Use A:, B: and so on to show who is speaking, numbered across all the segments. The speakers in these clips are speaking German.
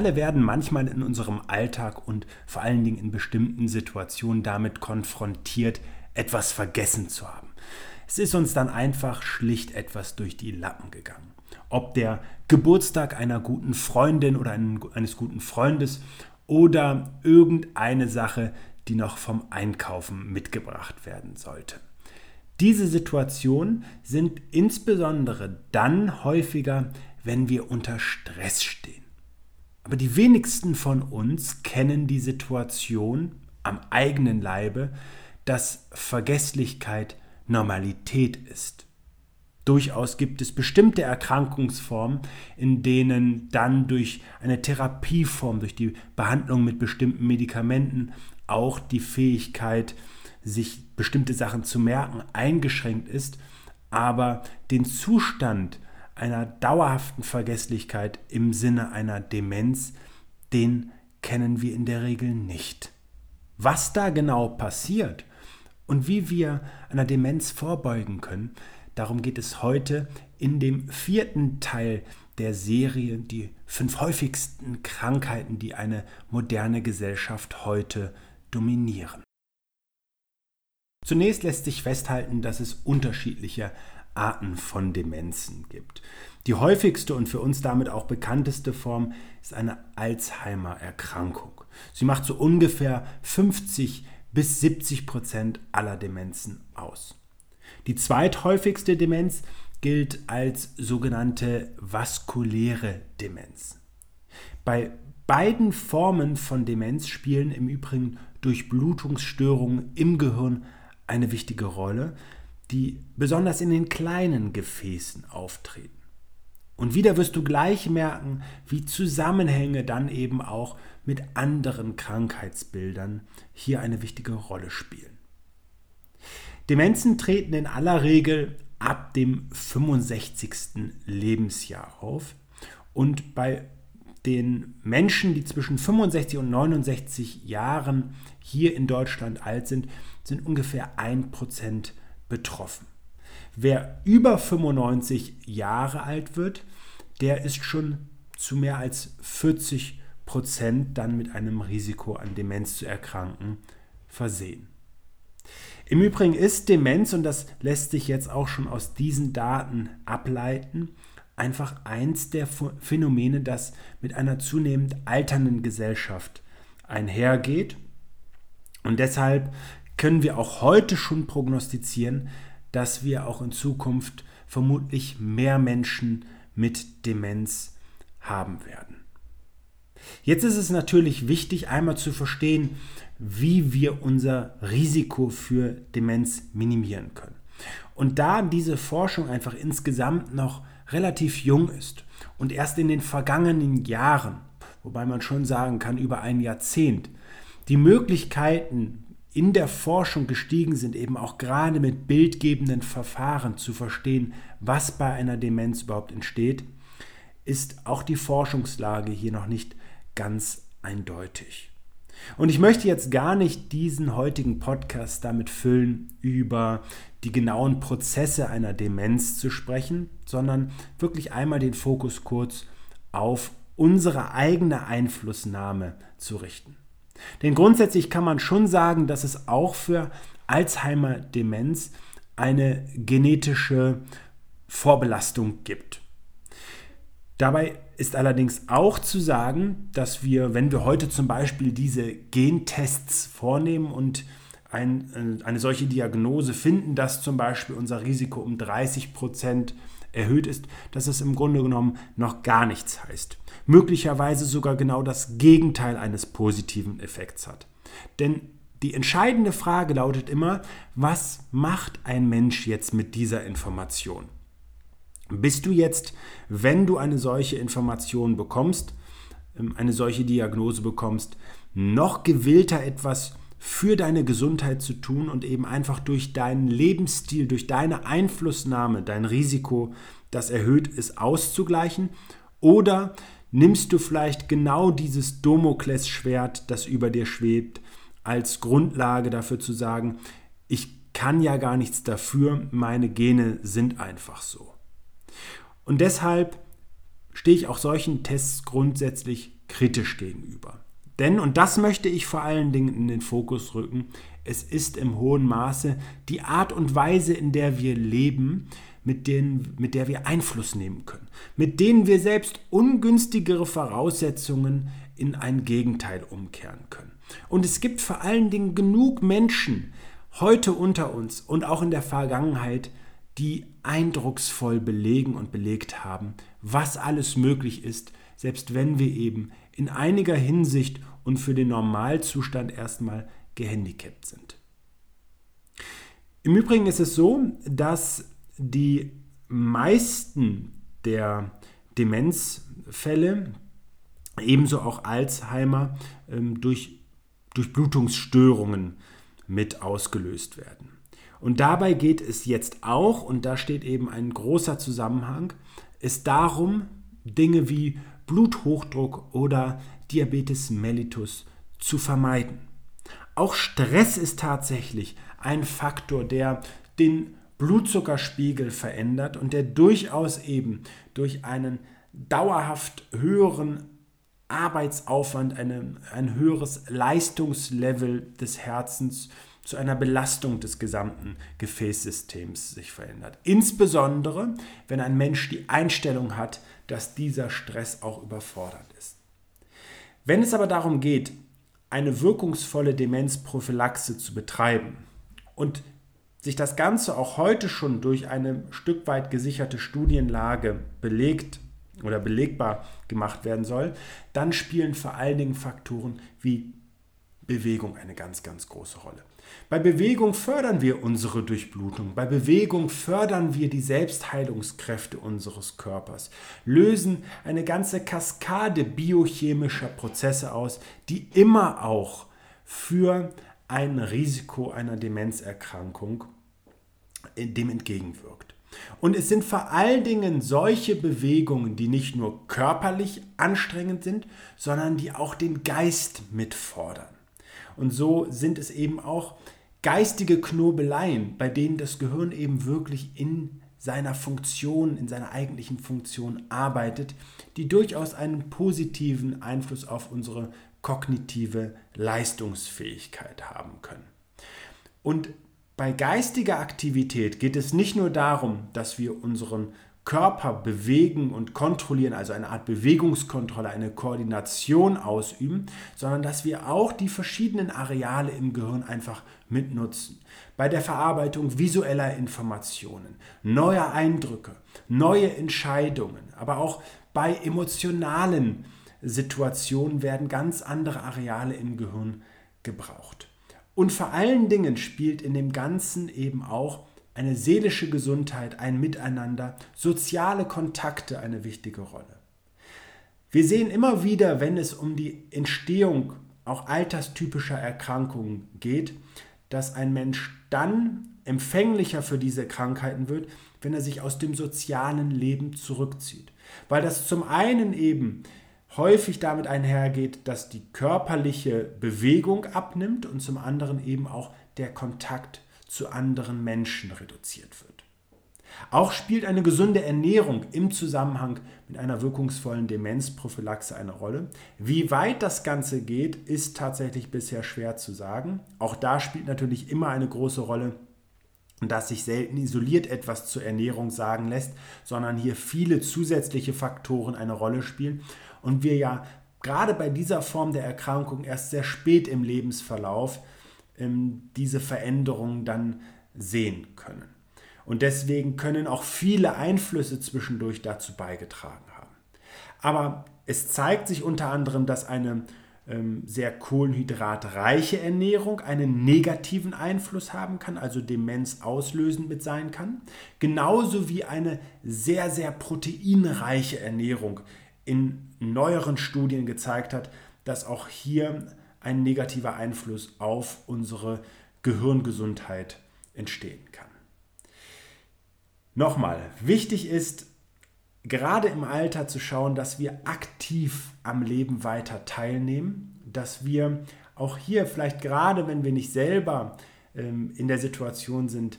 A: alle werden manchmal in unserem Alltag und vor allen Dingen in bestimmten Situationen damit konfrontiert, etwas vergessen zu haben. Es ist uns dann einfach schlicht etwas durch die Lappen gegangen. Ob der Geburtstag einer guten Freundin oder eines guten Freundes oder irgendeine Sache, die noch vom Einkaufen mitgebracht werden sollte. Diese Situationen sind insbesondere dann häufiger, wenn wir unter Stress stehen. Aber die wenigsten von uns kennen die Situation am eigenen Leibe, dass Vergesslichkeit Normalität ist. Durchaus gibt es bestimmte Erkrankungsformen, in denen dann durch eine Therapieform, durch die Behandlung mit bestimmten Medikamenten auch die Fähigkeit, sich bestimmte Sachen zu merken, eingeschränkt ist. Aber den Zustand einer dauerhaften Vergesslichkeit im Sinne einer Demenz, den kennen wir in der Regel nicht. Was da genau passiert und wie wir einer Demenz vorbeugen können, darum geht es heute in dem vierten Teil der Serie Die fünf häufigsten Krankheiten, die eine moderne Gesellschaft heute dominieren. Zunächst lässt sich festhalten, dass es unterschiedliche Arten von Demenzen gibt. Die häufigste und für uns damit auch bekannteste Form ist eine Alzheimer-Erkrankung. Sie macht so ungefähr 50 bis 70 Prozent aller Demenzen aus. Die zweithäufigste Demenz gilt als sogenannte vaskuläre Demenz. Bei beiden Formen von Demenz spielen im Übrigen Durchblutungsstörungen im Gehirn eine wichtige Rolle, die besonders in den kleinen Gefäßen auftreten. Und wieder wirst du gleich merken, wie Zusammenhänge dann eben auch mit anderen Krankheitsbildern hier eine wichtige Rolle spielen. Demenzen treten in aller Regel ab dem 65. Lebensjahr auf und bei den Menschen, die zwischen 65 und 69 Jahren hier in Deutschland alt sind, sind ungefähr 1% betroffen. Wer über 95 Jahre alt wird, der ist schon zu mehr als 40 Prozent dann mit einem Risiko an Demenz zu erkranken versehen. Im Übrigen ist Demenz, und das lässt sich jetzt auch schon aus diesen Daten ableiten, einfach eins der Phänomene, das mit einer zunehmend alternden Gesellschaft einhergeht. Und deshalb können wir auch heute schon prognostizieren, dass wir auch in Zukunft vermutlich mehr Menschen mit Demenz haben werden. Jetzt ist es natürlich wichtig, einmal zu verstehen, wie wir unser Risiko für Demenz minimieren können. Und da diese Forschung einfach insgesamt noch relativ jung ist und erst in den vergangenen Jahren, wobei man schon sagen kann über ein Jahrzehnt, die Möglichkeiten in der Forschung gestiegen sind, eben auch gerade mit bildgebenden Verfahren zu verstehen, was bei einer Demenz überhaupt entsteht, ist auch die Forschungslage hier noch nicht ganz eindeutig. Und ich möchte jetzt gar nicht diesen heutigen Podcast damit füllen, über die genauen Prozesse einer Demenz zu sprechen, sondern wirklich einmal den Fokus kurz auf unsere eigene Einflussnahme zu richten. Denn grundsätzlich kann man schon sagen, dass es auch für Alzheimer-Demenz eine genetische Vorbelastung gibt. Dabei ist allerdings auch zu sagen, dass wir, wenn wir heute zum Beispiel diese Gentests vornehmen und ein, äh, eine solche Diagnose finden, dass zum Beispiel unser Risiko um 30 Prozent erhöht ist, dass es im Grunde genommen noch gar nichts heißt. Möglicherweise sogar genau das Gegenteil eines positiven Effekts hat. Denn die entscheidende Frage lautet immer, was macht ein Mensch jetzt mit dieser Information? Bist du jetzt, wenn du eine solche Information bekommst, ähm, eine solche Diagnose bekommst, noch gewillter etwas für deine Gesundheit zu tun und eben einfach durch deinen Lebensstil, durch deine Einflussnahme, dein Risiko, das erhöht ist, auszugleichen? Oder nimmst du vielleicht genau dieses Domoklesschwert, das über dir schwebt, als Grundlage dafür zu sagen, ich kann ja gar nichts dafür, meine Gene sind einfach so. Und deshalb stehe ich auch solchen Tests grundsätzlich kritisch gegenüber. Denn, und das möchte ich vor allen Dingen in den Fokus rücken, es ist im hohen Maße die Art und Weise, in der wir leben, mit, denen, mit der wir Einfluss nehmen können, mit denen wir selbst ungünstigere Voraussetzungen in ein Gegenteil umkehren können. Und es gibt vor allen Dingen genug Menschen heute unter uns und auch in der Vergangenheit, die eindrucksvoll belegen und belegt haben, was alles möglich ist, selbst wenn wir eben in einiger Hinsicht und für den Normalzustand erstmal gehandicapt sind. Im Übrigen ist es so, dass die meisten der Demenzfälle, ebenso auch Alzheimer, ähm, durch, durch Blutungsstörungen mit ausgelöst werden. Und dabei geht es jetzt auch, und da steht eben ein großer Zusammenhang, es darum, Dinge wie Bluthochdruck oder Diabetes mellitus zu vermeiden. Auch Stress ist tatsächlich ein Faktor, der den Blutzuckerspiegel verändert und der durchaus eben durch einen dauerhaft höheren Arbeitsaufwand, eine, ein höheres Leistungslevel des Herzens zu einer Belastung des gesamten Gefäßsystems sich verändert. Insbesondere, wenn ein Mensch die Einstellung hat, dass dieser Stress auch überfordert ist. Wenn es aber darum geht, eine wirkungsvolle Demenzprophylaxe zu betreiben und sich das Ganze auch heute schon durch eine Stück weit gesicherte Studienlage belegt oder belegbar gemacht werden soll, dann spielen vor allen Dingen Faktoren wie Bewegung eine ganz, ganz große Rolle. Bei Bewegung fördern wir unsere Durchblutung. Bei Bewegung fördern wir die Selbstheilungskräfte unseres Körpers, lösen eine ganze Kaskade biochemischer Prozesse aus, die immer auch für ein Risiko einer Demenzerkrankung dem entgegenwirkt. Und es sind vor allen Dingen solche Bewegungen, die nicht nur körperlich anstrengend sind, sondern die auch den Geist mitfordern. Und so sind es eben auch geistige Knobeleien, bei denen das Gehirn eben wirklich in seiner Funktion, in seiner eigentlichen Funktion arbeitet, die durchaus einen positiven Einfluss auf unsere kognitive Leistungsfähigkeit haben können. Und bei geistiger Aktivität geht es nicht nur darum, dass wir unseren Körper bewegen und kontrollieren, also eine Art Bewegungskontrolle, eine Koordination ausüben, sondern dass wir auch die verschiedenen Areale im Gehirn einfach mitnutzen. Bei der Verarbeitung visueller Informationen, neuer Eindrücke, neue Entscheidungen, aber auch bei emotionalen Situationen werden ganz andere Areale im Gehirn gebraucht. Und vor allen Dingen spielt in dem Ganzen eben auch eine seelische Gesundheit, ein Miteinander, soziale Kontakte eine wichtige Rolle. Wir sehen immer wieder, wenn es um die Entstehung auch alterstypischer Erkrankungen geht, dass ein Mensch dann empfänglicher für diese Krankheiten wird, wenn er sich aus dem sozialen Leben zurückzieht. Weil das zum einen eben häufig damit einhergeht, dass die körperliche Bewegung abnimmt und zum anderen eben auch der Kontakt zu anderen Menschen reduziert wird. Auch spielt eine gesunde Ernährung im Zusammenhang mit einer wirkungsvollen Demenzprophylaxe eine Rolle. Wie weit das Ganze geht, ist tatsächlich bisher schwer zu sagen. Auch da spielt natürlich immer eine große Rolle, dass sich selten isoliert etwas zur Ernährung sagen lässt, sondern hier viele zusätzliche Faktoren eine Rolle spielen und wir ja gerade bei dieser Form der Erkrankung erst sehr spät im Lebensverlauf ähm, diese Veränderungen dann sehen können. Und deswegen können auch viele Einflüsse zwischendurch dazu beigetragen haben. Aber es zeigt sich unter anderem, dass eine ähm, sehr kohlenhydratreiche Ernährung einen negativen Einfluss haben kann, also Demenz auslösend mit sein kann. Genauso wie eine sehr, sehr proteinreiche Ernährung in neueren Studien gezeigt hat, dass auch hier ein negativer Einfluss auf unsere Gehirngesundheit entstehen kann. Nochmal, wichtig ist, gerade im Alter zu schauen, dass wir aktiv am Leben weiter teilnehmen, dass wir auch hier vielleicht gerade, wenn wir nicht selber ähm, in der Situation sind,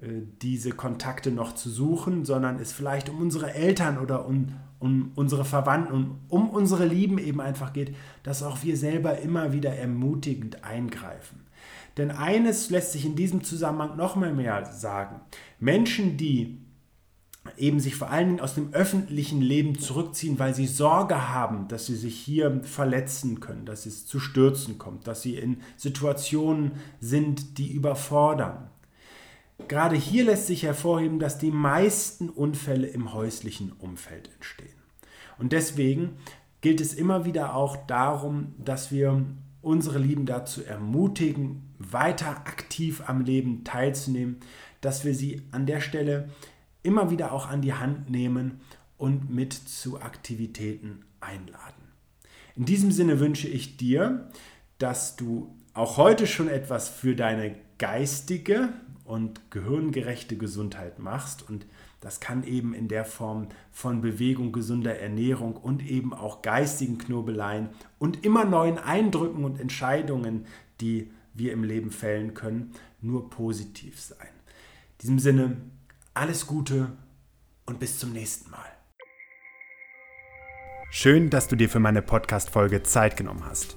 A: äh, diese Kontakte noch zu suchen, sondern es vielleicht um unsere Eltern oder um, um unsere Verwandten, um, um unsere Lieben eben einfach geht, dass auch wir selber immer wieder ermutigend eingreifen. Denn eines lässt sich in diesem Zusammenhang noch mal mehr sagen. Menschen, die eben sich vor allen Dingen aus dem öffentlichen Leben zurückziehen, weil sie Sorge haben, dass sie sich hier verletzen können, dass es zu Stürzen kommt, dass sie in Situationen sind, die überfordern, Gerade hier lässt sich hervorheben, dass die meisten Unfälle im häuslichen Umfeld entstehen. Und deswegen gilt es immer wieder auch darum, dass wir unsere Lieben dazu ermutigen, weiter aktiv am Leben teilzunehmen, dass wir sie an der Stelle immer wieder auch an die Hand nehmen und mit zu Aktivitäten einladen. In diesem Sinne wünsche ich dir, dass du auch heute schon etwas für deine geistige und gehirngerechte Gesundheit machst. Und das kann eben in der Form von Bewegung, gesunder Ernährung und eben auch geistigen Knobeleien und immer neuen Eindrücken und Entscheidungen, die wir im Leben fällen können, nur positiv sein. In diesem Sinne, alles Gute und bis zum nächsten Mal. Schön, dass du dir für meine Podcast-Folge Zeit genommen hast.